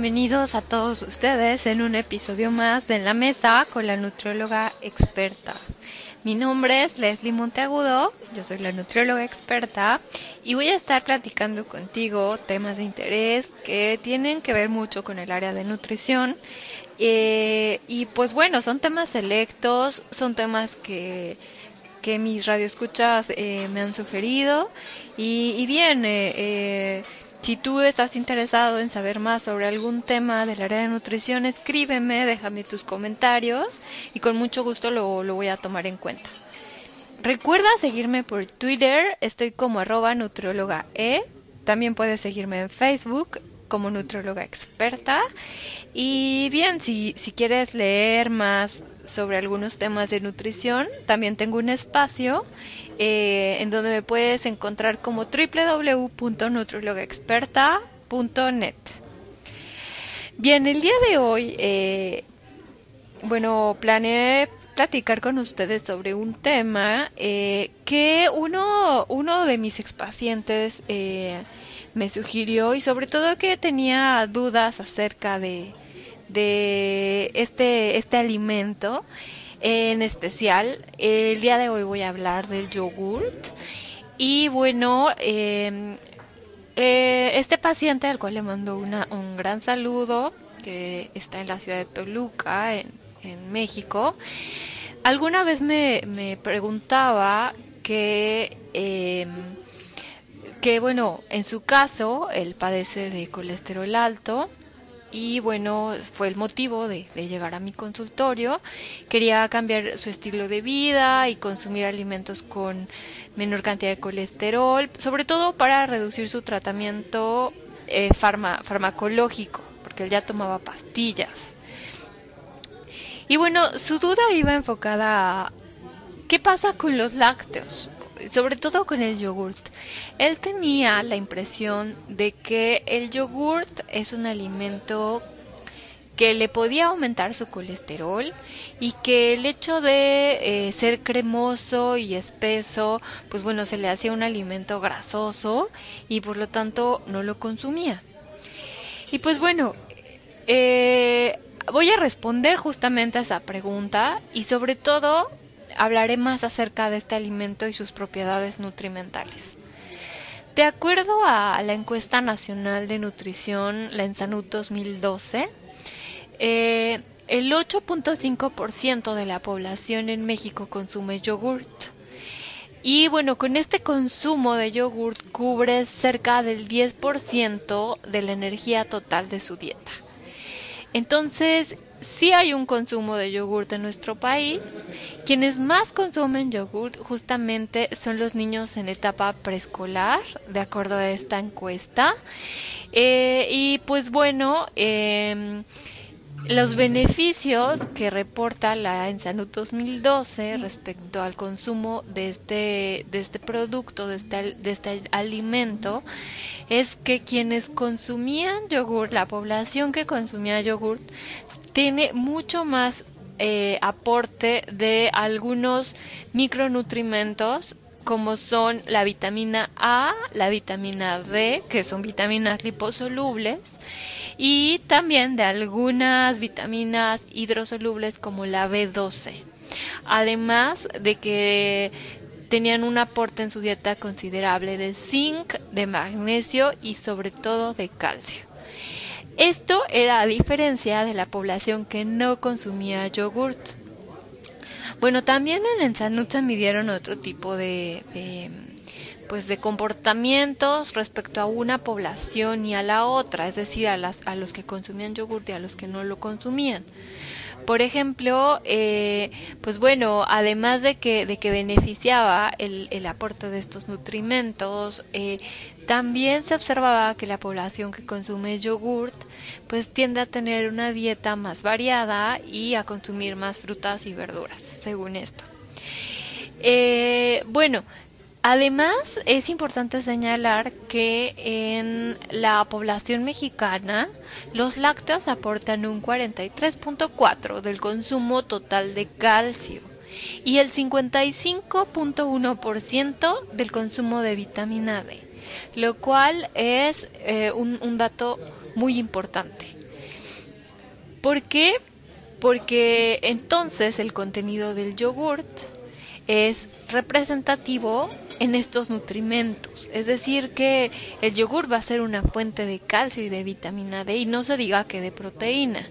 bienvenidos a todos ustedes en un episodio más de En la Mesa con la nutrióloga experta. Mi nombre es Leslie Monteagudo, yo soy la nutrióloga experta y voy a estar platicando contigo temas de interés que tienen que ver mucho con el área de nutrición. Eh, y pues bueno, son temas selectos, son temas que, que mis radioescuchas eh, me han sugerido y, y bien, eh, eh si tú estás interesado en saber más sobre algún tema del área de nutrición, escríbeme, déjame tus comentarios y con mucho gusto lo, lo voy a tomar en cuenta. Recuerda seguirme por Twitter, estoy como arroba nutrióloga E. También puedes seguirme en Facebook como nutrióloga experta. Y bien, si, si quieres leer más sobre algunos temas de nutrición, también tengo un espacio eh, en donde me puedes encontrar como www.nutriologexperta.net. Bien, el día de hoy, eh, bueno, planeé platicar con ustedes sobre un tema eh, que uno, uno de mis expacientes me sugirió y sobre todo que tenía dudas acerca de, de este, este alimento en especial. El día de hoy voy a hablar del yogurt. Y bueno, em, eh, este paciente al cual le mando una, un gran saludo, que está en la ciudad de Toluca, en, en México, alguna vez me, me preguntaba que, eh, que, bueno, en su caso, él padece de colesterol alto y bueno, fue el motivo de, llegar a mi consultorio. Quería cambiar su estilo de vida y consumir alimentos con menor cantidad de colesterol, sobre todo para reducir su tratamiento eh, farmacológico, porque él ya tomaba pastillas. Y bueno, su duda iba enfocada a qué pasa con los lácteos, sobre todo con el yogurt. Él tenía la impresión de que el yogurt es un alimento que le podía aumentar su colesterol y que el hecho de eh, ser cremoso y espeso, pues bueno, se le hacía un alimento grasoso y por lo tanto no lo consumía. Y pues bueno, eh, voy a responder justamente a esa pregunta y sobre todo hablaré más acerca de este alimento y sus propiedades nutrimentales. De acuerdo a la encuesta nacional de nutrición, la Ensanud 2012, eh, el 8.5% de la población en México consume yogurt. Y bueno, con este consumo de yogurt cubre cerca del 10% de la energía total de su dieta. Entonces, si hay un consumo de yogurt en nuestro país. Quienes más consumen yogurt justamente son los niños en etapa preescolar, de acuerdo a esta encuesta. Eh, y pues bueno, em, los beneficios que reporta la Ensanut 2012 respecto al consumo de este, de este producto, de este, de este alimento, es que quienes consumían yogur, la población que consumía yogurt, tiene mucho más eh, aporte de algunos micronutrimentos como son la vitamina A, la vitamina D, que son vitaminas liposolubles, y también de algunas vitaminas hidrosolubles como la B12. Además de que tenían un aporte en su dieta considerable de zinc, de magnesio y sobre todo de calcio. Esto era a diferencia de la población que no consumía yogurt. Bueno, también en Ensanut se midieron otro tipo de, pues de comportamientos respecto a una población y a la otra, es decir, a, las, a los que consumían yogurt y a los que no lo consumían. Por ejemplo, eh, pues bueno, además de que, de que beneficiaba el, el aporte de estos nutrimentos, eh, también se observaba que la población que consume yogurt pues tiende a tener una dieta más variada y a consumir más frutas y verduras, según esto. Eh, bueno, Además, es importante señalar que en la población mexicana los lácteos aportan un 43.4 del consumo total de calcio y el 55.1% del consumo de vitamina D, lo cual es eh, un, dato muy importante. ¿Por qué? Porque entonces el contenido del yogurt es representativo en estos nutrimentos. Es decir, que el yogur va a ser una fuente de calcio y de vitamina D y no se diga que de proteína.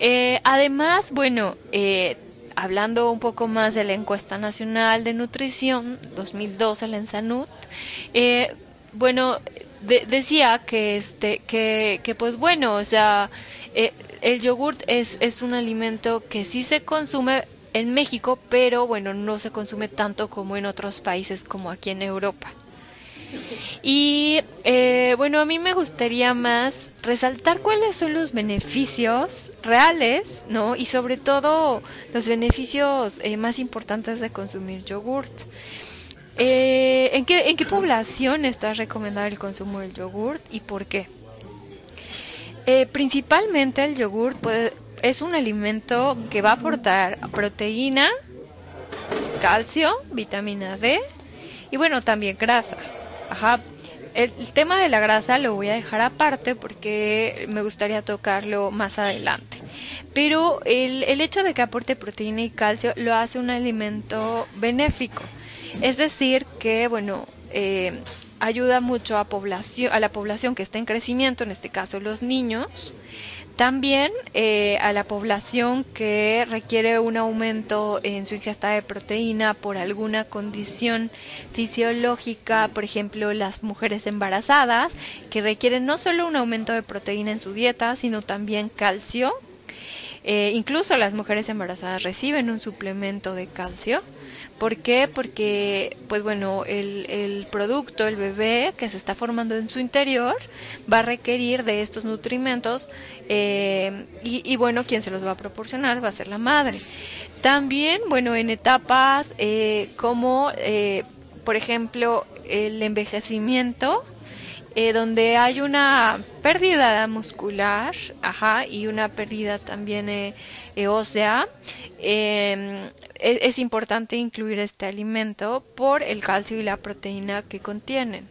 Eh, además, bueno, eh, hablando un poco más de la encuesta nacional de nutrición 2012, la Ensanut, eh, bueno, decía que este, que, que pues bueno, o sea, eh, el yogurt es, es un alimento que sí se consume en México, pero bueno, no se consume tanto como en otros países como aquí en Europa. Y eh, bueno, a mí me gustaría más resaltar cuáles son los beneficios reales, ¿no? Y sobre todo los beneficios eh, más importantes de consumir yogurt. Eh, ¿en, qué, ¿En qué población está recomendado el consumo del yogurt y por qué? principalmente el yogurt puede, es un alimento que va a aportar proteína, calcio, vitamina D y bueno, también grasa. Ajá. El, tema de la grasa lo voy a dejar aparte porque me gustaría tocarlo más adelante. Pero el, el hecho de que aporte proteína y calcio lo hace un alimento benéfico. Es decir, que, bueno, eh, ayuda mucho a, población, a la población que está en crecimiento, en este caso los niños, también eh, a la población que requiere un aumento en su ingesta de proteína por alguna condición fisiológica, por ejemplo las mujeres embarazadas, que requieren no solo un aumento de proteína en su dieta, sino también calcio. Eh, incluso las mujeres embarazadas reciben un suplemento de calcio. ¿Por qué? Porque, pues bueno, el, el producto, el bebé que se está formando en su interior, va a requerir de estos nutrimentos eh, y, bueno, quien se los va a proporcionar va a ser la madre. También, bueno, en etapas eh, como, eh, por ejemplo, el envejecimiento, donde hay una pérdida muscular, y una pérdida también ósea, es, es importante incluir este alimento por el calcio y la proteína que contienen.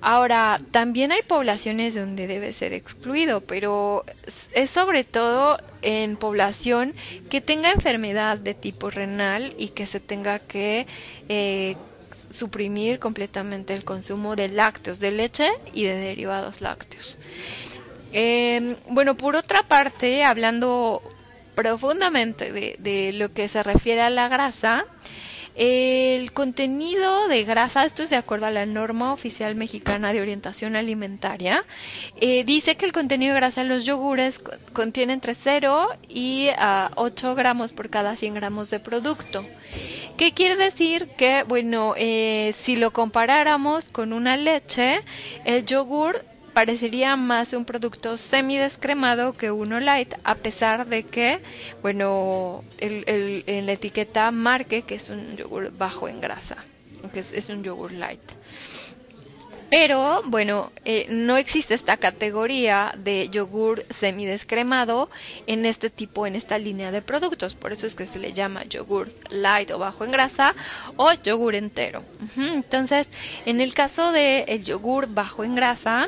Ahora, también hay poblaciones donde debe ser excluido, pero es sobre todo en población que tenga enfermedad de tipo renal y que se tenga que eh, suprimir completamente el consumo de lácteos, de leche y de derivados lácteos. Em, bueno, por otra parte, hablando profundamente de lo que se refiere a la grasa, el contenido de grasa, esto es de acuerdo a la norma oficial mexicana de orientación alimentaria, eh, dice que el contenido de grasa en los yogures contiene entre 0 y 8 ah, gramos por cada 100 gramos de producto. ¿Qué quiere decir? Que, bueno, eh, si lo comparáramos con una leche, el yogur parecería más un producto semidescremado que uno light, a pesar de que, bueno, el, en la etiqueta marque que es un yogur bajo en grasa, que es un yogur light. Pero bueno, eh, no existe esta categoría de yogur semidescremado en este tipo, en esta línea de productos. Por eso es que se le llama yogur light o bajo en grasa o yogur entero. Entonces, en el caso del el yogur bajo en grasa,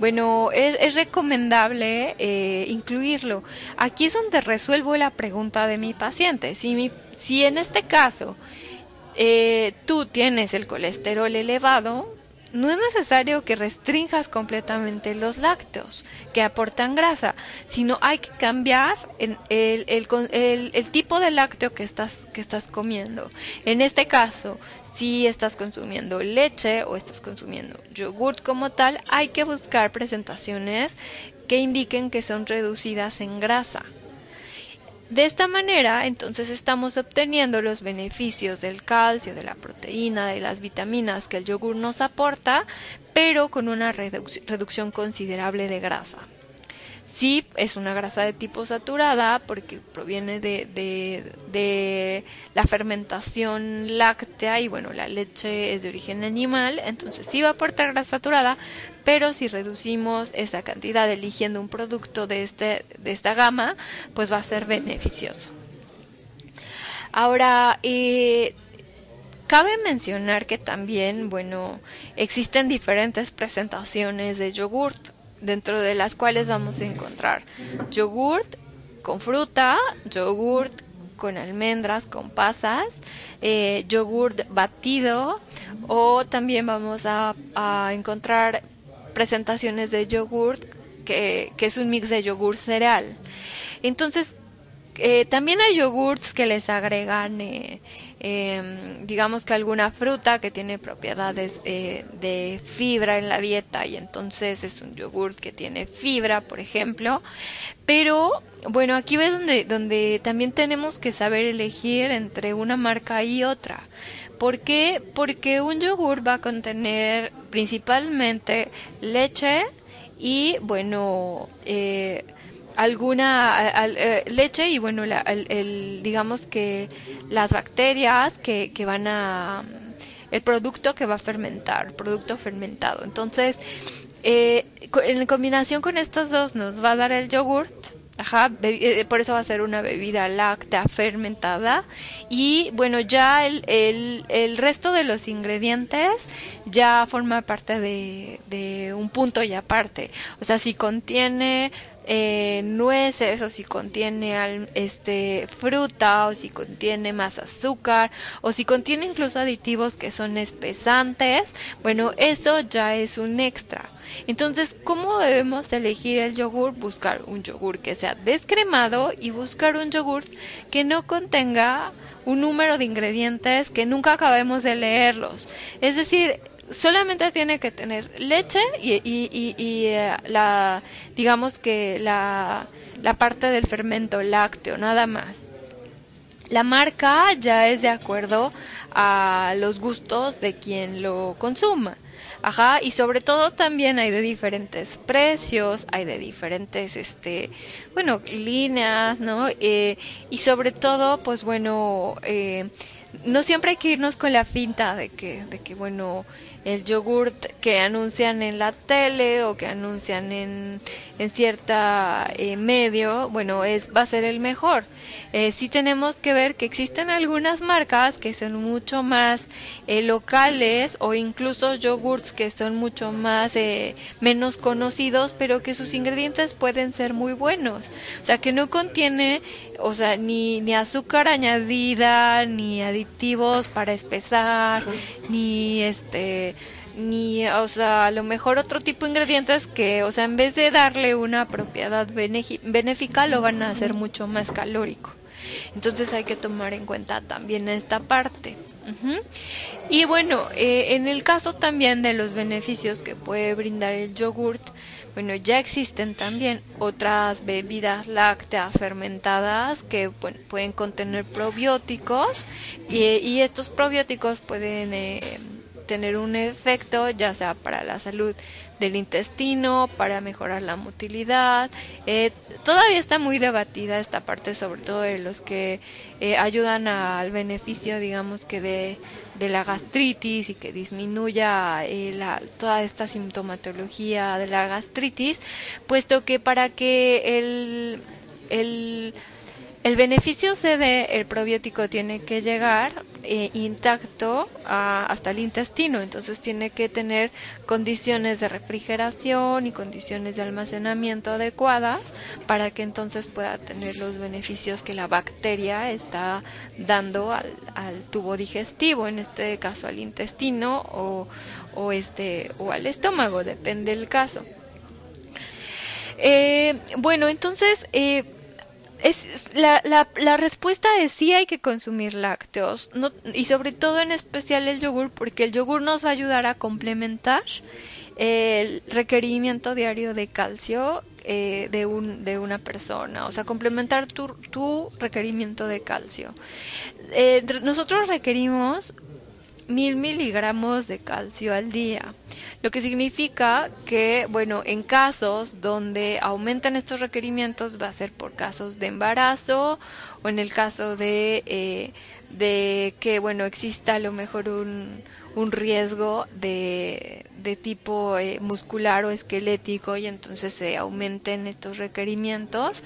bueno, es, recomendable eh, incluirlo. Aquí es donde resuelvo la pregunta de mi paciente. Si, mi, si en este caso eh, tú tienes el colesterol elevado, no es necesario que restringas completamente los lácteos que aportan grasa, sino hay que cambiar el, el, tipo de lácteo que estás, que estás comiendo. En este caso, si estás consumiendo leche o estás consumiendo yogurt como tal, hay que buscar presentaciones que indiquen que son reducidas en grasa. De esta manera, entonces estamos obteniendo los beneficios del calcio, de la proteína, de las vitaminas que el yogur nos aporta, pero con una reducción considerable de grasa. Sí, es una grasa de tipo saturada porque proviene de, de, la fermentación láctea y bueno, la leche es de origen animal, entonces sí va a aportar grasa saturada, pero si reducimos esa cantidad eligiendo un producto de, este, de esta gama, pues va a ser beneficioso. Ahora, eh, Cabe mencionar que también, bueno, existen diferentes presentaciones de yogurt dentro de las cuales vamos a encontrar yogurt con fruta, yogurt con almendras, con pasas, eh, yogurt batido o también vamos a, encontrar presentaciones de yogurt que, que, es un mix de yogur cereal. Entonces, eh, también hay yogurts que les agregan, eh, em, digamos que alguna fruta que tiene propiedades eh, de fibra en la dieta y entonces es un yogurt que tiene fibra, por ejemplo. Pero bueno, aquí ves donde, donde también tenemos que saber elegir entre una marca y otra. ¿Por qué? Porque un yogur va a contener principalmente leche y bueno, eh, alguna eh, leche y bueno el, digamos que las bacterias que, que van a el producto que va a fermentar producto fermentado. Entonces eh, en combinación con estos dos nos va a dar el yogurt Ajá, eh, por eso va a ser una bebida láctea fermentada. Y bueno, ya el, el, el resto de los ingredientes ya forma parte de, de un punto y aparte. O sea, si contiene eh, nueces o si contiene este fruta o si contiene más azúcar o si contiene incluso aditivos que son espesantes, bueno, eso ya es un extra. Entonces, ¿cómo debemos elegir el yogur? Buscar un yogur que sea descremado y buscar un yogur que no contenga un número de ingredientes que nunca acabemos de leerlos. Es decir, solamente tiene que tener leche y, y, eh, la, digamos que la, la parte del fermento lácteo, nada más. La marca ya es de acuerdo a los gustos de quien lo consuma. Ajá, y sobre todo también hay de diferentes precios, hay de diferentes, este, bueno, líneas, ¿no? Eh, y sobre todo, pues bueno, eh, no siempre hay que irnos con la finta de que, de que bueno, el yogurt que anuncian en la tele o que anuncian en, en cierta eh, medio, bueno, es va a ser el mejor. Eh, sí tenemos que ver que existen algunas marcas que son mucho más eh, locales o incluso yogurts que son mucho más eh, menos conocidos, pero que sus ingredientes pueden ser muy buenos. O sea, que no contiene, o sea, ni, ni azúcar añadida, ni aditivos para espesar, ni este ni, o sea, a lo mejor otro tipo de ingredientes que, o sea, en vez de darle una propiedad benéfica, lo van a hacer mucho más calórico. Entonces hay que tomar en cuenta también esta parte. Y bueno, eh, en el caso también de los beneficios que puede brindar el yogurt, bueno, ya existen también otras bebidas lácteas fermentadas que pueden contener probióticos y, estos probióticos pueden eh, tener un efecto ya sea para la salud del intestino, para mejorar la motilidad. Eh, todavía está muy debatida esta parte, sobre todo de los que eh, ayudan al beneficio, digamos que de, de la gastritis y que disminuya eh, la, toda esta sintomatología de la gastritis, puesto que para que el, el el beneficio se dé, el probiótico tiene que llegar eh, intacto hasta el intestino, entonces tiene que tener condiciones de refrigeración y condiciones de almacenamiento adecuadas para que entonces pueda tener los beneficios que la bacteria está dando al, tubo digestivo, en este caso al intestino o, o, este, o al estómago, depende del caso. Eh, bueno, entonces, eh, es la, la, la, respuesta es sí hay que consumir lácteos no, y sobre todo en especial el yogur porque el yogur nos va a ayudar a complementar el requerimiento diario de calcio eh, de, un, de una persona, o sea, complementar tu, requerimiento de calcio. Eh, nosotros requerimos mil miligramos de calcio al día lo que significa que, bueno, en casos donde aumentan estos requerimientos va a ser por casos de embarazo o en el caso de, eh, de que, bueno, exista a lo mejor un, un riesgo de, de tipo eh, muscular o esquelético y entonces se aumenten estos requerimientos.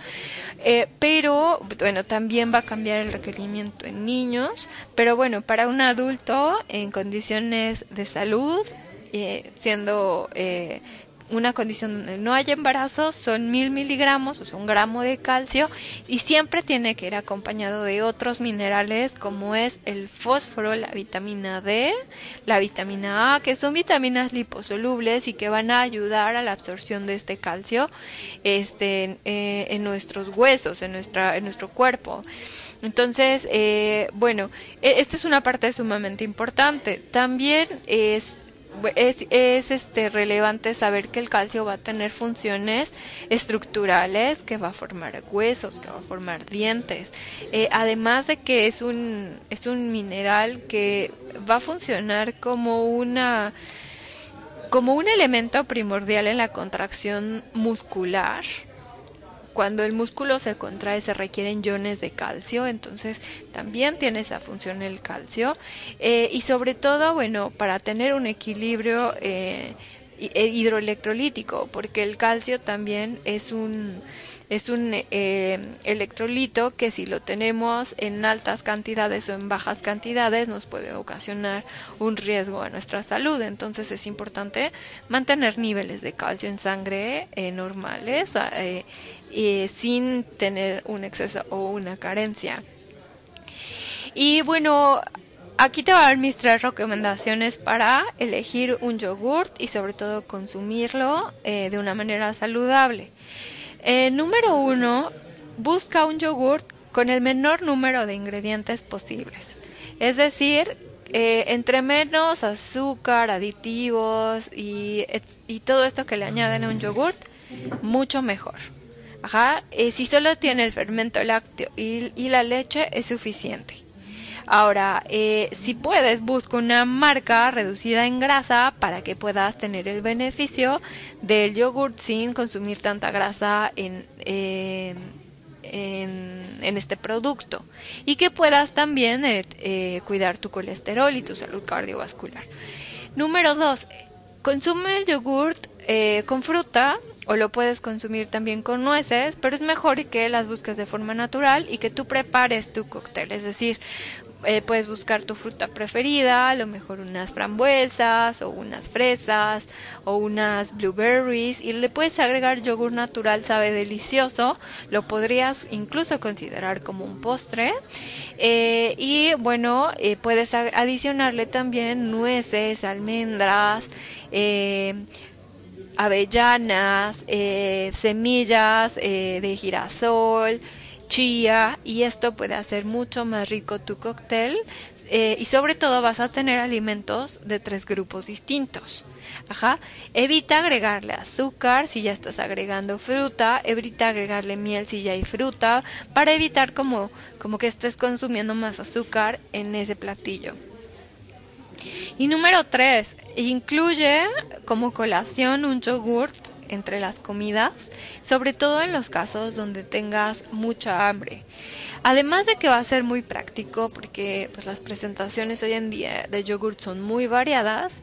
Eh, pero, bueno, también va a cambiar el requerimiento en niños, pero bueno, para un adulto en condiciones de salud, eh, siendo eh, una condición donde no hay embarazo son mil miligramos, o sea, un gramo de calcio, y siempre tiene que ir acompañado de otros minerales como es el fósforo, la vitamina D, la vitamina A, que son vitaminas liposolubles y que van a ayudar a la absorción de este calcio este, eh, en nuestros huesos, en, nuestra, en nuestro cuerpo. Entonces, eh, bueno, e, esta es una parte sumamente importante. También es es, es, este relevante saber que el calcio va a tener funciones estructurales que va a formar huesos que va a formar dientes. Eh, además de que es un es un mineral que va a funcionar como una como un elemento primordial en la contracción muscular cuando el músculo se contrae se requieren iones de calcio, entonces también tiene esa función el calcio. Eh, y sobre todo, bueno, para tener un equilibrio eh, e hidroelectrolítico, porque el calcio también es un es un eh, electrolito que si lo tenemos en altas cantidades o en bajas cantidades nos puede ocasionar un riesgo a nuestra salud. Entonces es importante mantener niveles de calcio en sangre eh, normales eh, sin tener un exceso o una carencia. Y bueno, aquí te voy a dar mis tres recomendaciones para elegir un yogurt y sobre todo consumirlo de una manera saludable. Eh, número uno, busca un yogurt con el menor número de ingredientes posibles. Es decir, eh, entre menos azúcar, aditivos y, y, todo esto que le añaden a un yogurt, mucho mejor. Ajá, eh, si solo tiene el fermento lácteo y, y la leche es suficiente. Ahora, eh, si puedes, busca una marca reducida en grasa para que puedas tener el beneficio del yogurt sin consumir tanta grasa en, en, este producto y que puedas también eh, eh, cuidar tu colesterol y tu salud cardiovascular. Número dos, consume el yogurt con fruta o lo puedes consumir también con nueces, pero es mejor que las busques de forma natural y que tú prepares tu cóctel, es decir, eh, puedes buscar tu fruta preferida, a lo mejor unas frambuesas o unas fresas o unas blueberries y le puedes agregar yogur natural, sabe delicioso, lo podrías incluso considerar como un postre eh, y bueno, eh, puedes adicionarle también nueces, almendras, avellanas, semillas de girasol, chía y esto puede hacer mucho más rico tu cóctel eh, y sobre todo vas a tener alimentos de tres grupos distintos. Ajá. Evita agregarle azúcar si ya estás agregando fruta, evita agregarle miel si ya hay fruta, para evitar como, como que estés consumiendo más azúcar en ese platillo. Y número tres, incluye como colación un yogurt entre las comidas sobre todo en los casos donde tengas mucha hambre. Además de que va a ser muy práctico porque pues, las presentaciones hoy en día de yogurt son muy variadas,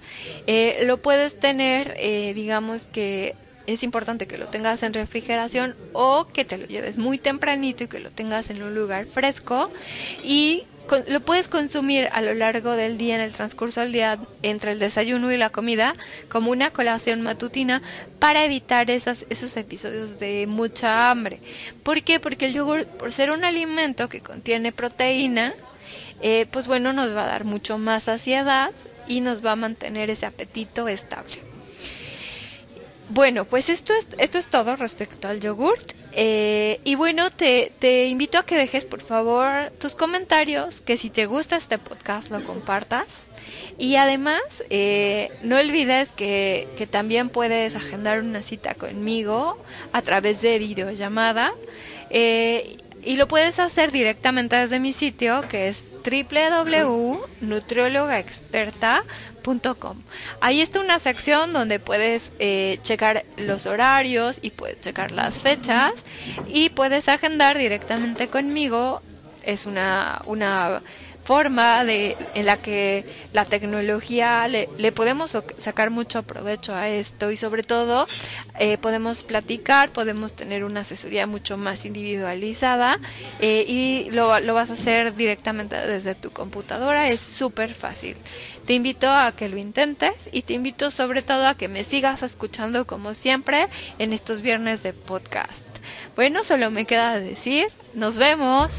eh, lo puedes tener, eh, digamos que es importante que lo tengas en refrigeración o que te lo lleves muy tempranito y que lo tengas en un lugar fresco y lo puedes consumir a lo largo del día, en el transcurso del día, entre el desayuno y la comida, como una colación matutina para evitar esas, esos episodios de mucha hambre. ¿Por qué? Porque el yogur, por ser un alimento que contiene proteína, eh, pues bueno, nos va a dar mucho más saciedad y nos va a mantener ese apetito estable. Bueno, pues esto es, esto es todo respecto al yogurt. Eh, y bueno, te, te invito a que dejes por favor tus comentarios, que si te gusta este podcast lo compartas. Y además, eh, no olvides que, que también puedes agendar una cita conmigo a través de videollamada. Eh, y lo puedes hacer directamente desde mi sitio, que es www.nutriólogaexperta.com. Ahí está una sección donde puedes eh, checar los horarios y puedes checar las fechas y puedes agendar directamente conmigo. Es una, una forma de en la que la tecnología le, podemos sacar mucho provecho a esto y sobre todo eh, podemos platicar, podemos tener una asesoría mucho más individualizada eh, y lo, lo vas a hacer directamente desde tu computadora, es súper fácil. Te invito a que lo intentes y te invito sobre todo a que me sigas escuchando como siempre en estos viernes de podcast. Bueno, solo me queda decir, nos vemos.